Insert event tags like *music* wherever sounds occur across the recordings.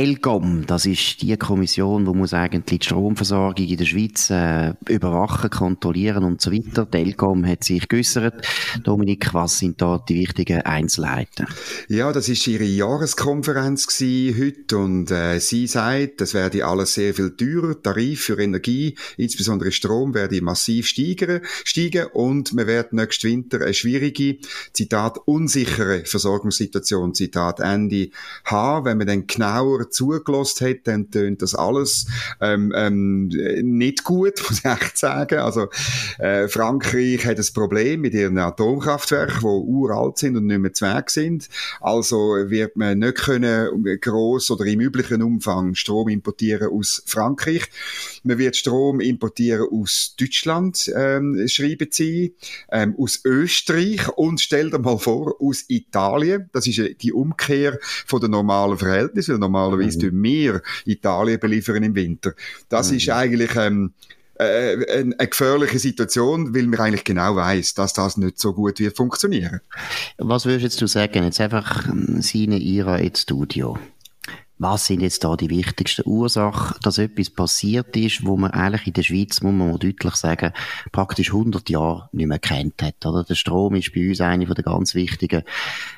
ELGOM, das ist die Kommission, die muss eigentlich die Stromversorgung in der Schweiz äh, überwachen, kontrollieren und so weiter. Die ELGOM hat sich geäussert. Dominik, was sind da die wichtigen Einzelheiten? Ja, das ist ihre Jahreskonferenz heute und äh, sie sagt, das werde alles sehr viel teurer. Tarif für Energie, insbesondere Strom, werde massiv steigen, steigen und wir werden nächsten Winter eine schwierige, Zitat, unsichere Versorgungssituation, Zitat Ende haben, wenn man dann genauer Zuhörer zugelassen hat, dann tönt das alles ähm, ähm, nicht gut, *laughs* muss ich echt sagen. Also äh, Frankreich hat ein Problem mit ihren Atomkraftwerken, die uralt sind und nicht mehr zweck sind. Also wird man nicht können gross oder im üblichen Umfang Strom importieren aus Frankreich. Man wird Strom importieren aus Deutschland, ähm, schreiben sie, ähm, aus Österreich und stell dir mal vor, aus Italien. Das ist die Umkehr von den normalen Verhältnissen. Normalerweise mhm. wir Italien beliefern im Winter. Das mhm. ist eigentlich ähm, äh, eine, eine gefährliche Situation, weil man eigentlich genau weiß, dass das nicht so gut wird funktionieren. Was würdest du sagen? Jetzt einfach ähm, seine Ira ins Studio was sind jetzt da die wichtigsten Ursachen, dass etwas passiert ist, wo man eigentlich in der Schweiz, muss man mal deutlich sagen, praktisch 100 Jahre nicht mehr kennt hat, oder? Der Strom ist bei uns eine von den ganz wichtigen,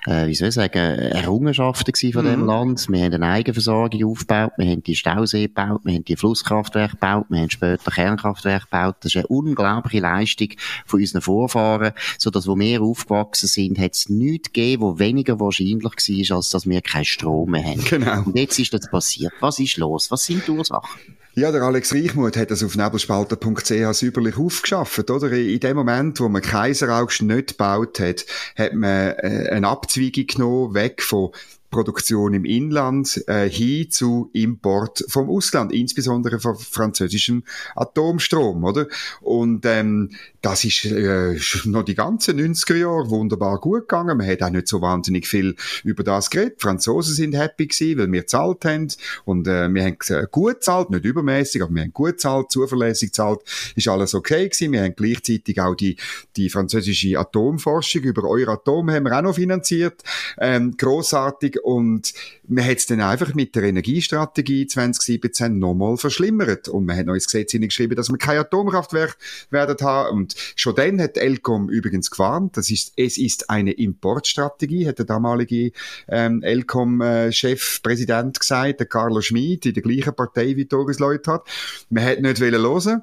äh, wie soll ich sagen, Errungenschaften von mhm. dem Land. Wir haben eine Eigenversorgung aufgebaut, wir haben die Stausee gebaut, wir haben die Flusskraftwerke gebaut, wir haben später Kernkraftwerke gebaut. Das ist eine unglaubliche Leistung von unseren Vorfahren, so dass, wo wir aufgewachsen sind, hat es nichts gegeben, wo weniger wahrscheinlich war, als dass wir keinen Strom mehr haben. Genau jetzt ist das passiert. Was ist los? Was sind die Ursachen? Ja, der Alex Reichmuth hat das auf nebelspalter.ch sauberlich aufgeschafft, oder? In dem Moment, wo man Kaiseraugst nicht gebaut hat, hat man äh, eine Abzweigung genommen, weg von Produktion im Inland äh, hin zu Import vom Ausland, insbesondere von französischem Atomstrom, oder? Und ähm, das ist äh, noch die ganzen 90er Jahre wunderbar gut gegangen. Man hat auch nicht so wahnsinnig viel über das geredet. Franzosen sind happy gewesen, weil wir zahlt haben und äh, wir haben gut zahlt, nicht übermäßig, aber wir haben gut zahlt, zuverlässig zahlt, ist alles okay gewesen. Wir haben gleichzeitig auch die die französische Atomforschung über Euratom haben wir auch noch finanziert, ähm, großartig und man hat es dann einfach mit der Energiestrategie 2017 nochmal verschlimmert. Und man hat ins Gesetz hineingeschrieben, dass wir kein Atomkraftwerk werden haben. Und schon dann hat Elcom übrigens gewarnt, das ist, es ist eine Importstrategie, hat der damalige ähm, Elcom-Chef, äh, Präsident gesagt, der Carlo Schmid, in der gleichen Partei wie Doris Leuthard. Man hat nicht hören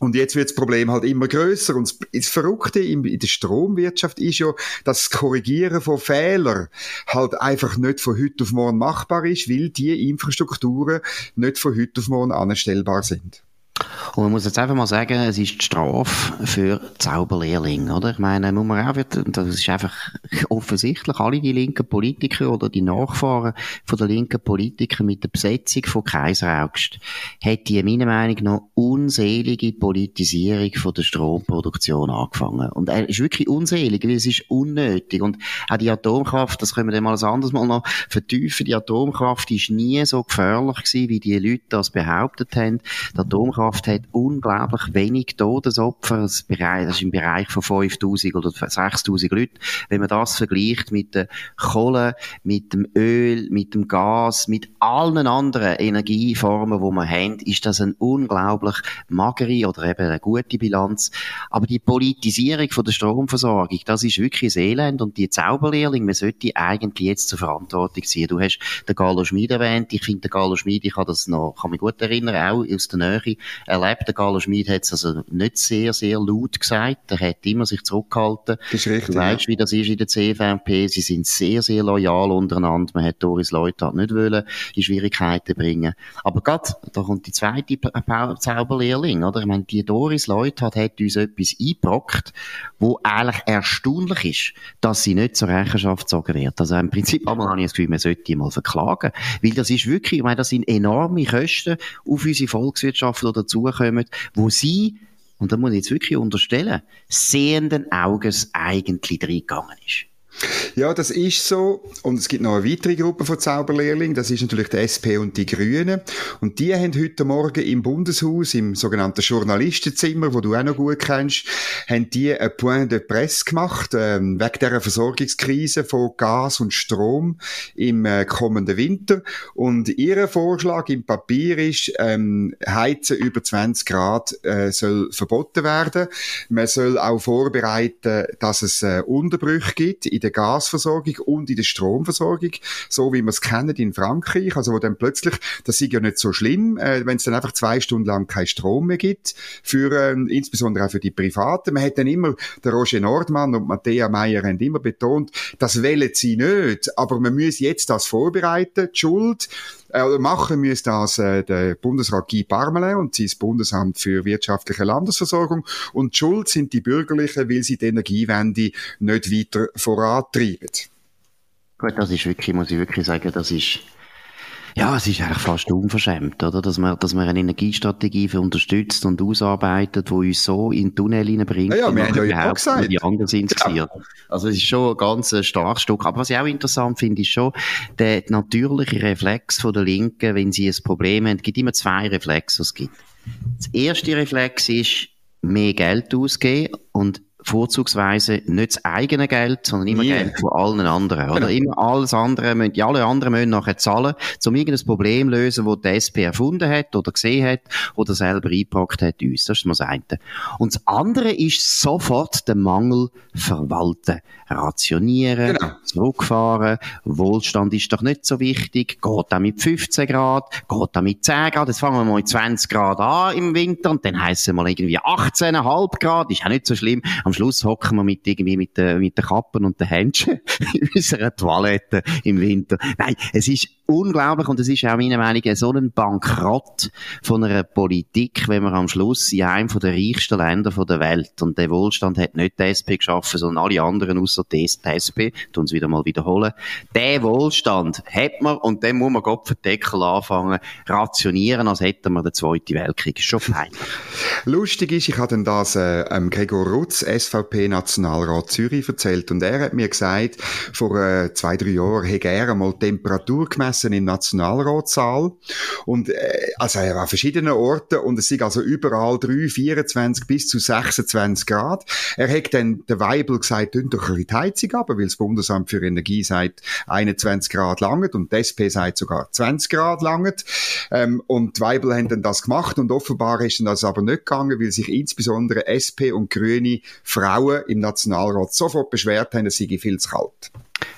und jetzt wird das Problem halt immer größer. Und das Verrückte in der Stromwirtschaft ist ja, dass das Korrigieren von Fehlern halt einfach nicht von heute auf morgen machbar ist, weil die Infrastrukturen nicht von heute auf morgen anstellbar sind. Und man muss jetzt einfach mal sagen, es ist die Strafe für Zauberlehrling, oder? Ich meine, muss man auch, das ist einfach offensichtlich, alle die linken Politiker oder die Nachfahren von der linken Politiker mit der Besetzung von Kaiser August, hat die, meiner Meinung nach, unselige Politisierung von der Stromproduktion angefangen. Und er ist wirklich unselig, weil es ist unnötig. Und auch die Atomkraft, das können wir dann mal ein anderes Mal noch vertiefen, die Atomkraft ist nie so gefährlich gewesen, wie die Leute das behauptet haben. Die Atomkraft Atomkraft hat unglaublich wenig Todesopfer. Das ist im Bereich von 5000 oder 6000 Leuten. Wenn man das vergleicht mit der Kohle, mit dem Öl, mit dem Gas, mit allen anderen Energieformen, die wir haben, ist das eine unglaublich magere oder eben eine gute Bilanz. Aber die Politisierung von der Stromversorgung, das ist wirklich ein Elend und die Zauberlehrling, man sollte eigentlich jetzt zur Verantwortung ziehen. Du hast den Carlo Schmid erwähnt. Ich finde, der Carlo Schmid, ich kann das noch, kann mich gut erinnern, auch aus der Nähe erlebt. Der Carlo Schmid hat es also nicht sehr, sehr laut gesagt. Er hat immer sich zurückgehalten. Das ist richtig. Du weißt, ja. wie das ist in der CVP. Sie sind sehr, sehr loyal untereinander. Man hat Doris Leuthard nicht wollen in Schwierigkeiten bringen. Aber gerade, da kommt die zweite Zauberlehrling, oder? Ich meine, die Doris Leuthard hat uns etwas eingebrockt, wo eigentlich erstaunlich ist, dass sie nicht zur Rechenschaft gezogen wird. Also im Prinzip einmal *laughs* habe ich das Gefühl, man sollte die mal verklagen. Weil das ist wirklich, ich meine, das sind enorme Kosten auf unsere Volkswirtschaft, die dazukommen, wo sie und da muss ich jetzt wirklich unterstellen, sehenden Auges eigentlich reingegangen ist. Ja, das ist so. Und es gibt noch eine weitere Gruppe von Zauberlehrlingen. Das ist natürlich die SP und die Grünen. Und die haben heute Morgen im Bundeshaus, im sogenannten Journalistenzimmer, wo du auch noch gut kennst, haben die ein Point de Presse gemacht, ähm, wegen dieser Versorgungskrise von Gas und Strom im äh, kommenden Winter. Und ihr Vorschlag im Papier ist, ähm, Heizen über 20 Grad äh, soll verboten werden. Man soll auch vorbereiten, dass es äh, Unterbrüche gibt in der Gasversorgung und in der Stromversorgung, so wie wir es kennen in Frankreich, also wo dann plötzlich, das ist ja nicht so schlimm, äh, wenn es dann einfach zwei Stunden lang keinen Strom mehr gibt, für, äh, insbesondere auch für die Privaten. Man hat dann immer, der Roger Nordmann und Matthäa Meyer haben immer betont, das wollen sie nicht, aber man muss jetzt das vorbereiten, die Schuld, äh, machen müsste das äh, der Bundesrat Guy Parmelin und sein Bundesamt für wirtschaftliche Landesversorgung und Schuld sind die Bürgerlichen, weil sie die Energiewende nicht weiter vorantreiben. Gut, das ist wirklich, muss ich wirklich sagen, das ist ja, es ist eigentlich fast unverschämt, oder? Dass man, dass man eine Energiestrategie für unterstützt und ausarbeitet, die uns so in den Tunnel hineinbringt. Ja, ja wir haben ja auch gesagt. Die anderen sind ja. Also, es ist schon ein ganz starkes Stück. Aber was ich auch interessant finde, ist schon der natürliche Reflex von der Linken, wenn sie ein Problem haben. Es gibt immer zwei Reflexe, die es gibt. Das erste Reflex ist, mehr Geld ausgeben und vorzugsweise nicht das eigene Geld, sondern immer yeah. Geld von allen anderen. Oder genau. immer alles andere, müssen, alle anderen müssen nachher zahlen, um irgendein Problem zu lösen, das die SP erfunden hat oder gesehen hat oder selber eingepackt hat uns. Das ist das eine. Und das andere ist sofort den Mangel verwalten. Rationieren, genau. zurückfahren, Wohlstand ist doch nicht so wichtig, geht da mit 15 Grad, geht da mit 10 Grad, jetzt fangen wir mal mit 20 Grad an im Winter und dann heisst es mal irgendwie 18,5 Grad, ist auch nicht so schlimm. Am Schluss hocken wir mit irgendwie mit den, mit den Kappen und den Händchen *laughs* in unserer Toilette im Winter. Nein, es ist unglaublich und es ist auch meiner Meinung nach so ein Bankrott von einer Politik, wenn man am Schluss in einem der reichsten Länder der Welt und der Wohlstand hat nicht die SP geschaffen, sondern alle anderen außer die SP, tun es wieder mal wiederholen. Der Wohlstand hat man und dann muss man Gott Deckel anfangen rationieren, als hätten wir den Zweiten Weltkrieg. Ist schon fein. *laughs* Lustig ist, ich habe dann das äh, ähm, Gregor Rutz, SVP-Nationalrat Zürich, erzählt und er hat mir gesagt, vor äh, zwei, drei Jahren hätte er einmal Temperatur gemessen gemessen im Nationalratssaal. Und, äh, also er war an verschiedenen Orten und es sind also überall 3, 24 bis zu 26 Grad. Er hat dann der Weibel gesagt, tun doch die Heizung ab, weil das Bundesamt für Energie sagt 21 Grad langet und die SP sagt sogar 20 Grad langet. Ähm, und die Weibel haben dann das gemacht und offenbar ist das aber nicht gegangen, weil sich insbesondere SP und Grüne Frauen im Nationalrat sofort beschwert haben, es sei viel zu kalt.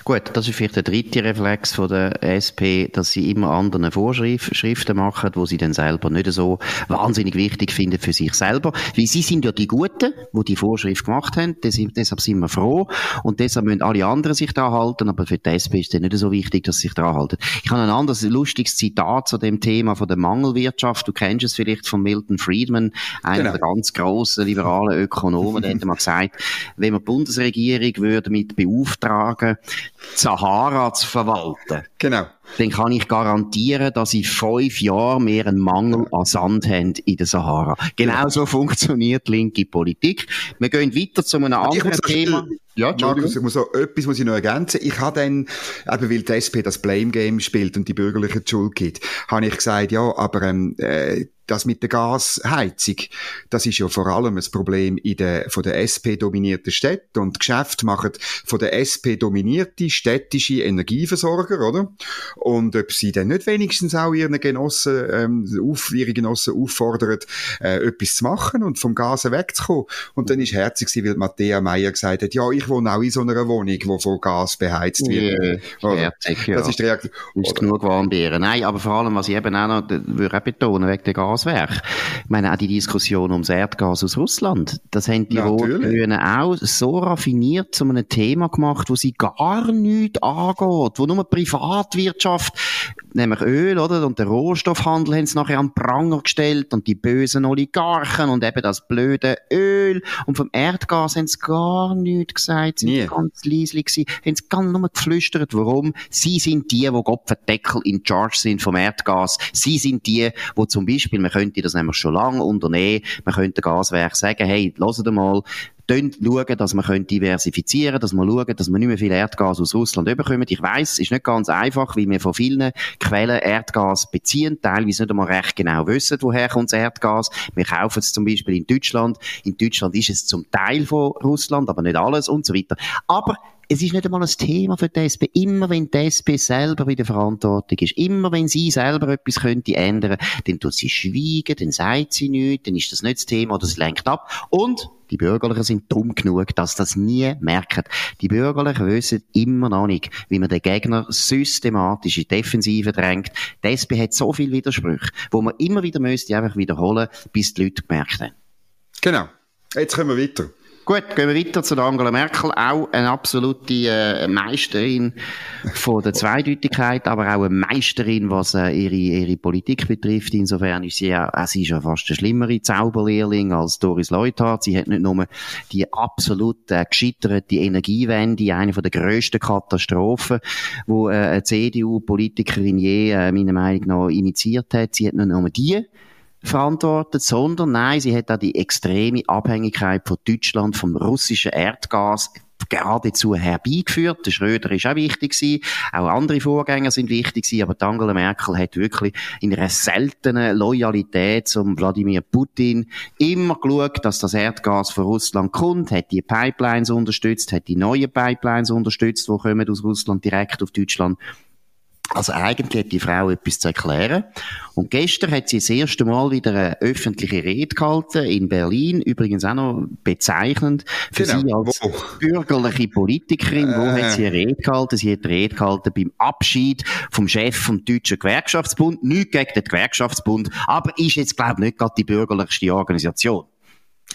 Gut, das ist vielleicht der dritte Reflex von der SP, dass sie immer anderen Vorschriften machen, wo sie dann selber nicht so wahnsinnig wichtig finden für sich selber. Weil sie sind ja die Guten, die die Vorschrift gemacht haben, deshalb sind wir froh und deshalb müssen alle anderen sich da halten, aber für die SP ist es nicht so wichtig, dass sie sich da halten. Ich habe ein anderes lustiges Zitat zu dem Thema von der Mangelwirtschaft. Du kennst es vielleicht von Milton Friedman, einer genau. der ganz grossen liberalen Ökonomen, der hat mal gesagt, wenn man die Bundesregierung würde mit beauftragen, Sahara zu verwalten. Genau. Dann kann ich garantieren, dass in fünf Jahren mehr einen Mangel an Sand haben in der Sahara. Genau so funktioniert linke Politik. Wir gehen weiter zu einem anderen Thema. Ja, Markus, ich muss so, etwas muss ich noch ergänzen. Ich habe dann, eben weil die SP das Blame Game spielt und die bürgerliche Schuld gibt, habe ich gesagt, ja, aber ähm, äh, das mit der Gasheizung, das ist ja vor allem ein Problem in der, von der SP dominierten Städte und Geschäfte machen von der SP dominierte städtische Energieversorger, oder? Und ob sie dann nicht wenigstens auch ihren Genossen, ähm, auf, ihre Genossen auffordern, äh, etwas zu machen und vom Gas wegzukommen. Und dann ist herzig, weil Matthäa Meyer gesagt hat, ja, ich wohne auch in so einer Wohnung, die von Gas beheizt wird. Yeah, herzig, ja. Das ist die Reaktion. Ist genug Warmbeeren. Nein, aber vor allem, was ich eben auch noch, würde auch betonen, wegen der Gas Gaswerk. Ich meine, auch die Diskussion ums Erdgas aus Russland, das haben die Rot-Grünen auch so raffiniert zu einem Thema gemacht, wo sie gar nichts angeht, wo nur Privatwirtschaft, nämlich Öl, oder, und der Rohstoffhandel haben sie nachher an Pranger gestellt und die bösen Oligarchen und eben das blöde Öl. Und vom Erdgas haben sie gar nichts gesagt, sind Nie. ganz leislich gewesen, haben sie ganz nur geflüstert, warum. Sie sind die, wo Gott Deckel in Charge sind vom Erdgas, sie sind die, wo zum Beispiel man könnte das nämlich schon lange unternehmen. Man könnte Gaswerk sagen, hey, lasst mal, schauen, dass man diversifizieren dass man schauen, dass man nicht mehr viel Erdgas aus Russland überkommt. Ich weiss, es ist nicht ganz einfach, weil wir von vielen Quellen Erdgas beziehen, teilweise nicht einmal recht genau wissen, woher kommt das Erdgas. Wir kaufen es zum Beispiel in Deutschland. In Deutschland ist es zum Teil von Russland, aber nicht alles und so weiter. Aber es ist nicht einmal ein Thema für die SP. Immer wenn die SP selber bei der Verantwortung ist, immer wenn sie selber etwas könnte ändern, dann tut sie schweigen, dann sagt sie nichts, dann ist das nicht das Thema oder es lenkt ab. Und die Bürgerlichen sind dumm genug, dass das nie merken. Die Bürgerlichen wissen immer noch nicht, wie man den Gegner systematisch in Defensive drängt. Die SP hat so viele Widersprüche, wo man immer wieder müsste einfach wiederholen, bis die Leute gemerkt haben. Genau. Jetzt kommen wir weiter. Gut, gehen wir weiter zu Angela Merkel. Auch eine absolute äh, Meisterin von der Zweideutigkeit, aber auch eine Meisterin, was äh, ihre, ihre Politik betrifft. Insofern ist sie ja, äh, sie ist ja fast eine schlimmere Zauberlehrling als Doris Leuthard. Sie hat nicht nur die absolut äh, gescheiterte Energiewende, eine von der grössten Katastrophen, wo äh, eine CDU-Politikerin je, äh, meiner Meinung nach, initiiert hat. Sie hat nicht nur die verantwortet, sondern nein, sie hat auch die extreme Abhängigkeit von Deutschland vom russischen Erdgas geradezu herbeigeführt. Der Schröder ist auch wichtig gewesen. Auch andere Vorgänger sind wichtig gewesen. Aber Angela Merkel hat wirklich in einer seltenen Loyalität zum Wladimir Putin immer geschaut, dass das Erdgas von Russland kommt, hat die Pipelines unterstützt, hat die neuen Pipelines unterstützt, die kommen aus Russland direkt auf Deutschland. Also eigentlich hat die Frau etwas zu erklären. Und gestern hat sie das erste Mal wieder eine öffentliche Rede gehalten in Berlin. Übrigens auch noch bezeichnend für genau. sie als Wo? bürgerliche Politikerin. Äh. Wo hat sie eine Rede gehalten? Sie hat eine Rede gehalten beim Abschied vom Chef vom Deutschen Gewerkschaftsbund. Nicht gegen den Gewerkschaftsbund, aber ist jetzt, glaube ich, nicht gerade die bürgerlichste Organisation.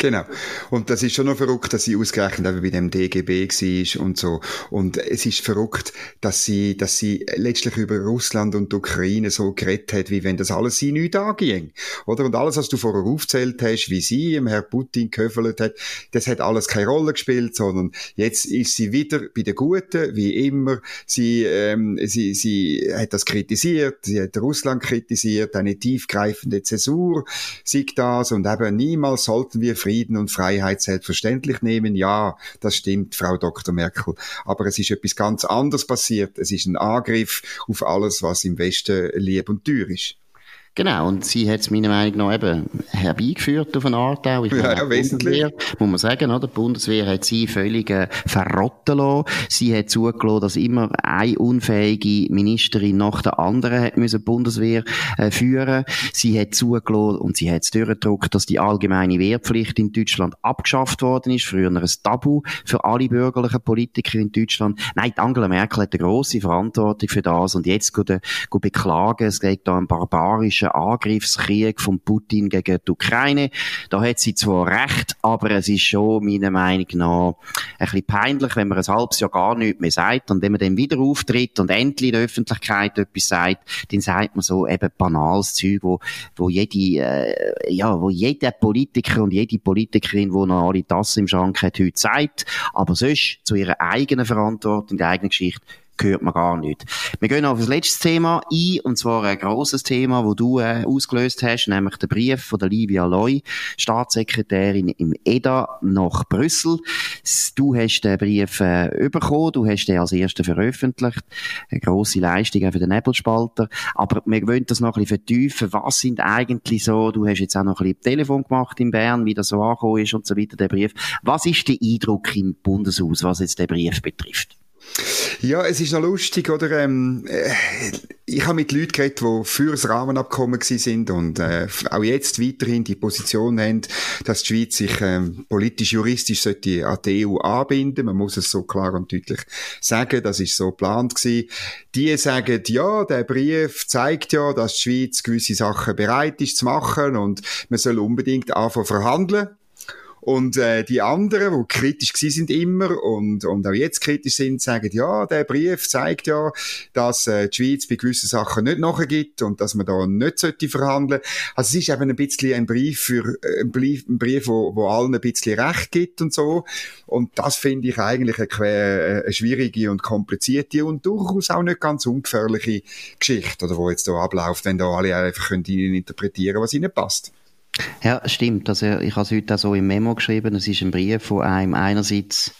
Genau. Und das ist schon noch verrückt, dass sie ausgerechnet eben bei dem DGB war und so. Und es ist verrückt, dass sie, dass sie letztlich über Russland und Ukraine so geredet hat, wie wenn das alles sie nicht anging. Oder? Und alles, was du vorher aufzählt hast, wie sie im Herr Putin gehöfelt hat, das hat alles keine Rolle gespielt, sondern jetzt ist sie wieder bei den Guten, wie immer. Sie, ähm, sie, sie hat das kritisiert, sie hat Russland kritisiert, eine tiefgreifende Zäsur, sieht das und eben niemals sollten wir und Freiheit selbstverständlich nehmen. Ja, das stimmt, Frau Dr. Merkel. Aber es ist etwas ganz anderes passiert. Es ist ein Angriff auf alles, was im Westen lieb und teuer ist. Genau, und sie hat es meiner Meinung nach eben herbeigeführt auf eine Art auch. Ich ja, ja wesentlich. Muss man sagen, oder? Die Bundeswehr hat sie völlig äh, verrotten lassen. Sie hat zugelassen, dass immer eine unfähige Ministerin nach der anderen hat müssen die Bundeswehr äh, führen. Sie hat zugelassen und sie hat es durchgedruckt, dass die allgemeine Wehrpflicht in Deutschland abgeschafft worden ist. Früher ein Tabu für alle bürgerlichen Politiker in Deutschland. Nein, Angela Merkel hat eine grosse Verantwortung für das und jetzt gut, äh, gut beklagen, es geht da ein barbarischen russischen Angriffskrieg von Putin gegen die Ukraine. Da hat sie zwar recht, aber es ist schon meiner Meinung nach ein bisschen peinlich, wenn man ein halbes Jahr gar nichts mehr sagt und wenn man dann wieder auftritt und endlich in der Öffentlichkeit etwas sagt, dann sagt man so eben banales Zeug, wo, wo jede, äh, ja, wo jeder Politiker und jede Politikerin, wo noch alle Tassen im Schrank hat, heute sagt, aber sonst zu ihrer eigenen Verantwortung, der eigenen Geschichte hört man gar nicht. Wir gehen auf das letzte Thema ein, und zwar ein grosses Thema, wo du äh, ausgelöst hast, nämlich den Brief von der Livia Loy, Staatssekretärin im EDA nach Brüssel. Du hast den Brief äh, bekommen, du hast den als erster veröffentlicht. Eine grosse Leistung für den Nebelspalter. Aber wir wollen das noch ein bisschen vertiefen. Was sind eigentlich so, du hast jetzt auch noch ein bisschen Telefon gemacht in Bern, wie das so angekommen ist und so weiter, der Brief. Was ist der Eindruck im Bundeshaus, was jetzt den Brief betrifft? Ja, es ist noch lustig, oder? Ähm, äh, ich habe mit Leuten geredet, die für das Rahmenabkommen sind und äh, auch jetzt weiterhin die Position haben, dass die Schweiz sich ähm, politisch-juristisch sollte an die EU anbinden. Man muss es so klar und deutlich sagen, das ist so geplant gewesen. Die sagen, ja, der Brief zeigt ja, dass die Schweiz gewisse Sachen bereit ist zu machen und man soll unbedingt anfangen verhandeln. Und äh, die anderen, die kritisch gewesen sind immer und, und auch jetzt kritisch sind, sagen, ja, der Brief zeigt ja, dass äh, die Schweiz bei gewissen Sachen nicht nachgibt und dass man da nicht sollte verhandeln. Also es ist eben ein bisschen ein Brief für äh, ein Brief, ein Brief wo, wo allen ein bisschen Recht gibt und so. Und das finde ich eigentlich eine, äh, eine schwierige und komplizierte und durchaus auch nicht ganz ungefährliche Geschichte, oder wo jetzt da abläuft, wenn da alle einfach können interpretieren, was ihnen passt. Ja, stimmt. Also ich habe es heute auch so im Memo geschrieben. Es ist ein Brief, von einem einerseits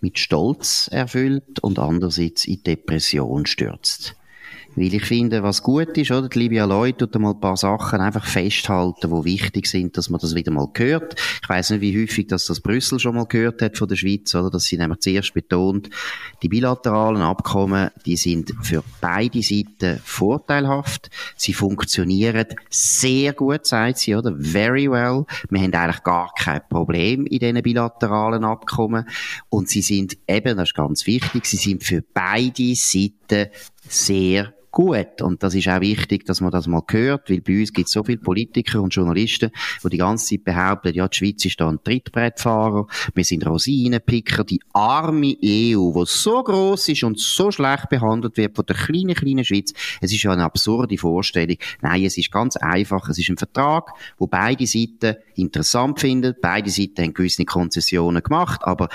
mit Stolz erfüllt und andererseits in Depression stürzt. Weil ich finde, was gut ist, oder? Die Livia Lloyd tut mal ein paar Sachen einfach festhalten, die wichtig sind, dass man das wieder mal hört. Ich weiß nicht, wie häufig dass das Brüssel schon mal gehört hat von der Schweiz, oder? Dass sie nämlich zuerst betont, die bilateralen Abkommen, die sind für beide Seiten vorteilhaft. Sie funktionieren sehr gut, sagt sie, oder? Very well. Wir haben eigentlich gar kein Problem in diesen bilateralen Abkommen. Und sie sind eben, das ist ganz wichtig, sie sind für beide Seiten sehr gut. Und das ist auch wichtig, dass man das mal hört, weil bei uns gibt es so viele Politiker und Journalisten, die die ganze Zeit behaupten, ja, die Schweiz ist da ein Trittbrettfahrer, wir sind Rosinenpicker, die arme EU, die so groß ist und so schlecht behandelt wird von der kleinen, kleinen Schweiz. Es ist ja eine absurde Vorstellung. Nein, es ist ganz einfach. Es ist ein Vertrag, wo beide Seiten interessant finden. Beide Seiten haben gewisse Konzessionen gemacht, aber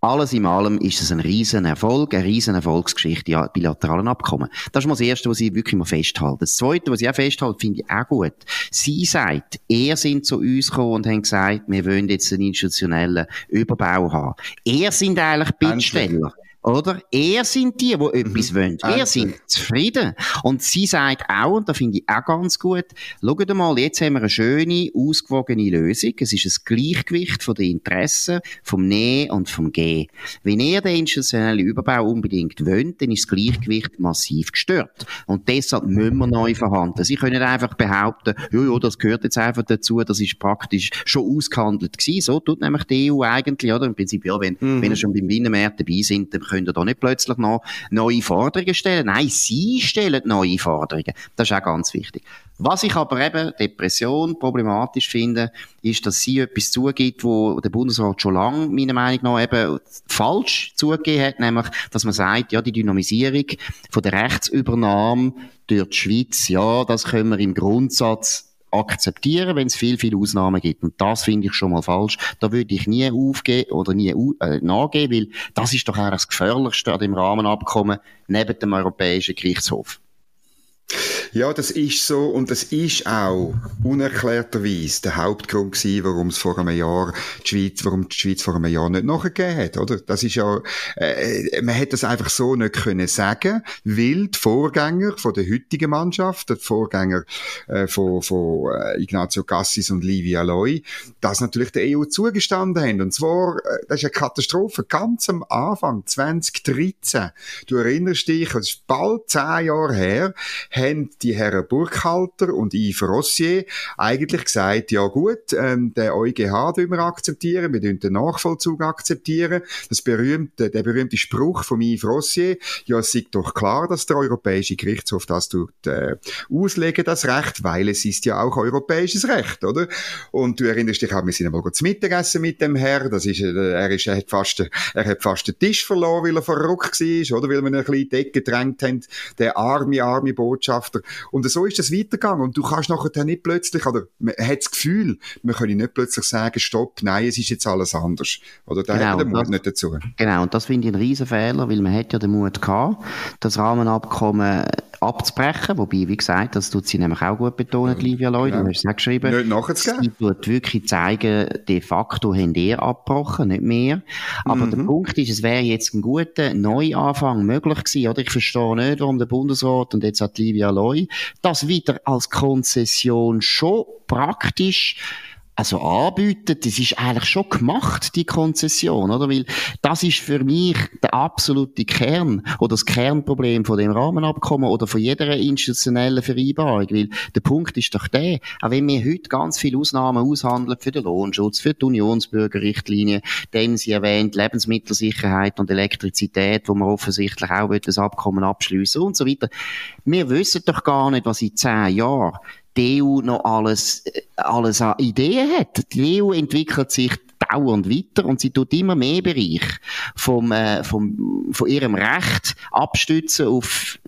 alles in allem ist es ein riesen Erfolg, eine riesen Erfolgsgeschichte, die bilateralen Abkommen. Das ist mal das Erste, was ich wirklich mal festhalte. Das Zweite, was ich auch festhalte, finde ich auch gut. Sie sagt, er sind zu uns gekommen und haben gesagt, wir wollen jetzt einen institutionellen Überbau haben. Er sind eigentlich Bittsteller. Oder? Er sind die, die mhm. etwas wollen. Er sind zufrieden. Und sie sagt auch, und da finde ich auch ganz gut, schaut mal, jetzt haben wir eine schöne, ausgewogene Lösung. Es ist ein Gleichgewicht von den Interessen, vom Ne und vom G. Wenn ihr den institutionellen Überbau unbedingt wollt, dann ist das Gleichgewicht massiv gestört. Und deshalb müssen wir neu verhandeln. Sie können einfach behaupten, ja, ja, das gehört jetzt einfach dazu, das ist praktisch schon ausgehandelt gewesen. So tut nämlich die EU eigentlich, oder? Im Prinzip, ja, wenn, mhm. wenn ihr schon beim Binnenmarkt dabei sind, dann können da nicht plötzlich noch neue Forderungen stellen. Nein, sie stellen neue Forderungen. Das ist auch ganz wichtig. Was ich aber eben Depression problematisch finde, ist, dass sie etwas zugibt, wo der Bundesrat schon lange, meiner Meinung nach, eben falsch zugegeben hat, nämlich, dass man sagt, ja, die Dynamisierung von der Rechtsübernahme durch die Schweiz, ja, das können wir im Grundsatz akzeptieren, wenn es viel, viel Ausnahmen gibt. Und das finde ich schon mal falsch. Da würde ich nie aufgeben oder nie äh, nachgeben, weil das ist doch eigentlich das Gefährlichste an dem Rahmenabkommen neben dem Europäischen Gerichtshof. Ja, das ist so und das ist auch unerklärterweise der Hauptgrund gewesen, warum es vor einem Jahr die Schweiz, warum die Schweiz vor einem Jahr nicht nachgegeben hat, oder? Das ist ja, äh, man hätte das einfach so nicht können sagen, weil die Vorgänger von der heutigen Mannschaft, die Vorgänger äh, von, von äh, Ignazio Cassis und Livia Loy, das natürlich der EU zugestanden haben. Und zwar, äh, das ist eine Katastrophe, ganz am Anfang, 2013. Du erinnerst dich, es ist bald zehn Jahre her, haben die Herren Burkhalter und Yves Rossier eigentlich gesagt, ja gut, ähm, der EuGH dürfen wir akzeptieren, wir den Nachvollzug akzeptieren. Das berühmte, der berühmte Spruch von Yves Rossier, ja, es ist doch klar, dass der Europäische Gerichtshof das tut, äh, auslegen, das Recht, weil es ist ja auch europäisches Recht, oder? Und du erinnerst dich auch, wir sind einmal zu Mittagessen mit dem Herr, das ist, äh, er ist, er hat fast, er hat fast den Tisch verloren, weil er verrückt war, oder? Weil wir ihn ein bisschen in gedrängt haben, der arme, arme Botschafter. Und so ist das weitergegangen. Und du kannst nachher nicht plötzlich, oder man hat das Gefühl, man kann nicht plötzlich sagen, stopp, nein, es ist jetzt alles anders. Oder da genau, hat man den Mut das, nicht dazu. Genau, und das finde ich einen riesen Fehler, weil man hat ja den Mut gehabt, das Rahmenabkommen abzubrechen. Wobei, wie gesagt, das tut sie nämlich auch gut betonen, ja, Livia Lloyd. Ja. Du hast es auch geschrieben. Nicht nachzugeben. Sie tut wirklich zeigen, de facto haben die abgebrochen, nicht mehr. Aber mhm. der Punkt ist, es wäre jetzt ein guter Neuanfang möglich gewesen, oder? Ich verstehe nicht, warum der Bundesrat und jetzt hat Livia Lloyd das wieder als Konzession schon praktisch also anbieten, das ist eigentlich schon gemacht, die Konzession, oder? Weil das ist für mich der absolute Kern oder das Kernproblem von dem Rahmenabkommen oder von jeder institutionellen Vereinbarung. Weil der Punkt ist doch der, auch wenn wir heute ganz viele Ausnahmen aushandeln für den Lohnschutz, für die Unionsbürgerrichtlinie, dann sie erwähnt Lebensmittelsicherheit und Elektrizität, wo wir offensichtlich auch das Abkommen abschließen und so weiter. Wir wissen doch gar nicht, was in zehn Jahren die EU noch alles, alles an Ideen hat. Die EU entwickelt sich dauernd weiter und sie tut immer mehr Bereich vom, äh, vom, von ihrem Recht abstützen auf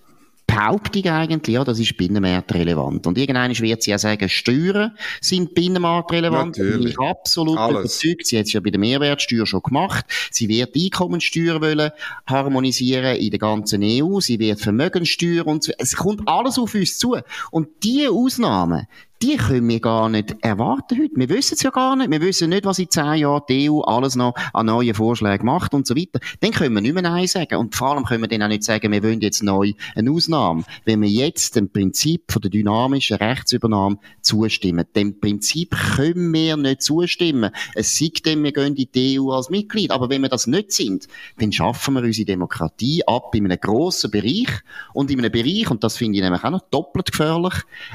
Behauptung eigentlich, ja, das ist binnenmarktrelevant. Und irgendwann wird sie ja sagen, Steuern sind binnenmarktrelevant. Natürlich. Ich bin absolut Alles. überzeugt. Sie hat es ja bei der Mehrwertsteuer schon gemacht. Sie wird die Einkommensteuer wollen harmonisieren in der ganzen EU. Sie wird Vermögenssteuer und so. Es kommt alles auf uns zu. Und diese Ausnahmen, die können wir gar nicht erwarten heute. Wir wissen es ja gar nicht. Wir wissen nicht, was in zehn Jahren die EU alles noch an neuen Vorschlägen macht und so weiter. Dann können wir nicht mehr Nein sagen. Und vor allem können wir dann auch nicht sagen, wir wollen jetzt neu eine Ausnahme. Wenn wir jetzt dem Prinzip von der dynamischen Rechtsübernahme zustimmen, dem Prinzip können wir nicht zustimmen. Es sagt dem, wir gehen in die EU als Mitglied. Aber wenn wir das nicht sind, dann schaffen wir unsere Demokratie ab in einem grossen Bereich und in einem Bereich, und das finde ich nämlich auch noch doppelt gefährlich,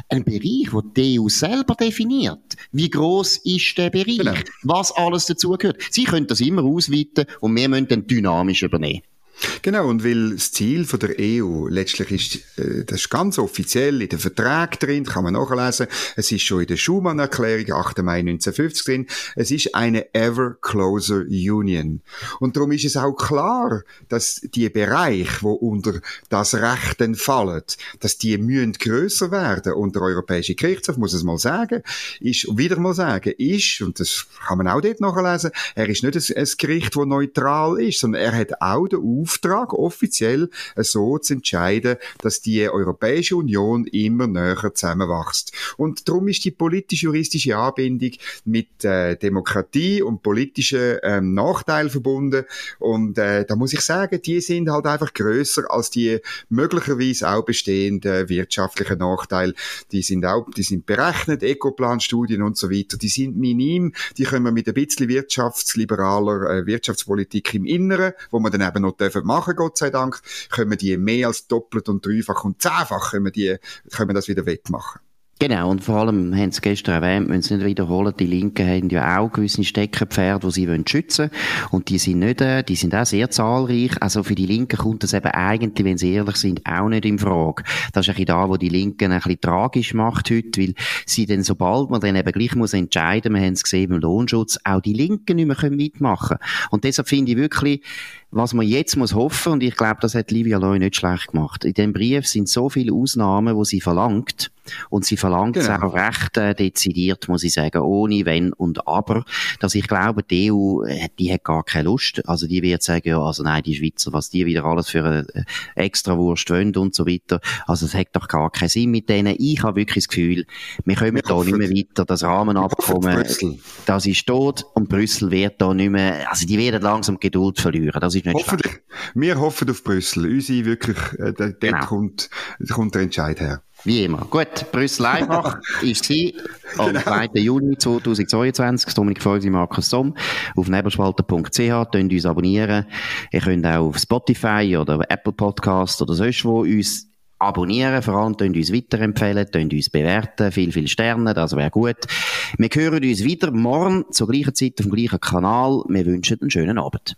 ein Bereich, wo die EU selber definiert. Wie groß ist der Bereich? Genau. Was alles dazugehört? Sie können das immer ausweiten und wir müssen dann dynamisch übernehmen. Genau, und weil das Ziel von der EU letztlich ist, äh, das ist ganz offiziell in den Vertrag drin, kann man nachlesen, es ist schon in der Schumann-Erklärung, 8. Mai 1950 drin, es ist eine ever closer Union. Und darum ist es auch klar, dass die Bereich, wo unter das Recht fallen, dass die mühen grösser werden. Und der Europäische Gerichtshof, muss es mal sagen, ist, wieder mal sagen, ist, und das kann man auch dort nachlesen, er ist nicht ein Gericht, das neutral ist, sondern er hat auch den Auftrag, offiziell so zu entscheiden, dass die Europäische Union immer näher zusammenwächst. Und darum ist die politisch-juristische Anbindung mit äh, Demokratie und politischen ähm, Nachteilen verbunden. Und äh, da muss ich sagen, die sind halt einfach größer als die möglicherweise auch bestehenden wirtschaftlichen Nachteile. Die sind auch, die sind berechnet, Ecoplan-Studien und so weiter. Die sind minim. Die können wir mit ein bisschen wirtschaftsliberaler äh, Wirtschaftspolitik im Inneren, wo man dann eben noch dürfen machen, Gott sei Dank, können wir die mehr als doppelt und dreifach und zehnfach können wir, die, können wir das wieder wettmachen. Genau, und vor allem, haben Sie gestern erwähnt, müssen Sie nicht wiederholen, die Linken haben ja auch gewisse Steckenpferde, die sie wollen schützen Und die sind nicht, äh, die sind auch sehr zahlreich. Also für die Linken kommt das eben eigentlich, wenn sie ehrlich sind, auch nicht in Frage. Das ist ein bisschen da, wo die Linken ein bisschen tragisch macht heute, weil sie dann, sobald man dann eben gleich muss entscheiden, wir haben es gesehen beim Lohnschutz, auch die Linken nicht mehr mitmachen können. Und deshalb finde ich wirklich, was man jetzt muss hoffen, und ich glaube, das hat Livia Loy nicht schlecht gemacht. In dem Brief sind so viele Ausnahmen, wo sie verlangt, und sie verlangt es genau. auch recht äh, dezidiert, muss ich sagen, ohne Wenn und Aber, dass ich glaube, die EU, äh, die hat gar keine Lust. Also die wird sagen, ja, also nein, die Schweizer, was die wieder alles für eine äh, extra Wurst wollen und so weiter. Also es hat doch gar keinen Sinn mit denen. Ich habe wirklich das Gefühl, wir kommen da nicht mehr weiter. Das Rahmenabkommen, das ist tot und Brüssel wird da nicht mehr, also die werden langsam Geduld verlieren. Das ist nicht Hoffentlich. Wir hoffen auf Brüssel. Unsere wirklich, äh, dort genau. kommt, kommt der Entscheid her. Wie immer. Gut, Brüssel einfach *laughs* ist sie am genau. 2. Juni 2022. Dominik Folsi, Markus Somm auf nebelspalter.ch. Könnt uns abonnieren. Ihr könnt auch auf Spotify oder Apple Podcast oder sonst wo uns abonnieren, vor allem könnt uns weiterempfehlen, könnt uns bewerten, viel, viel Sterne, das wäre gut. Wir hören uns wieder morgen zur gleichen Zeit auf dem gleichen Kanal. Wir wünschen einen schönen Abend.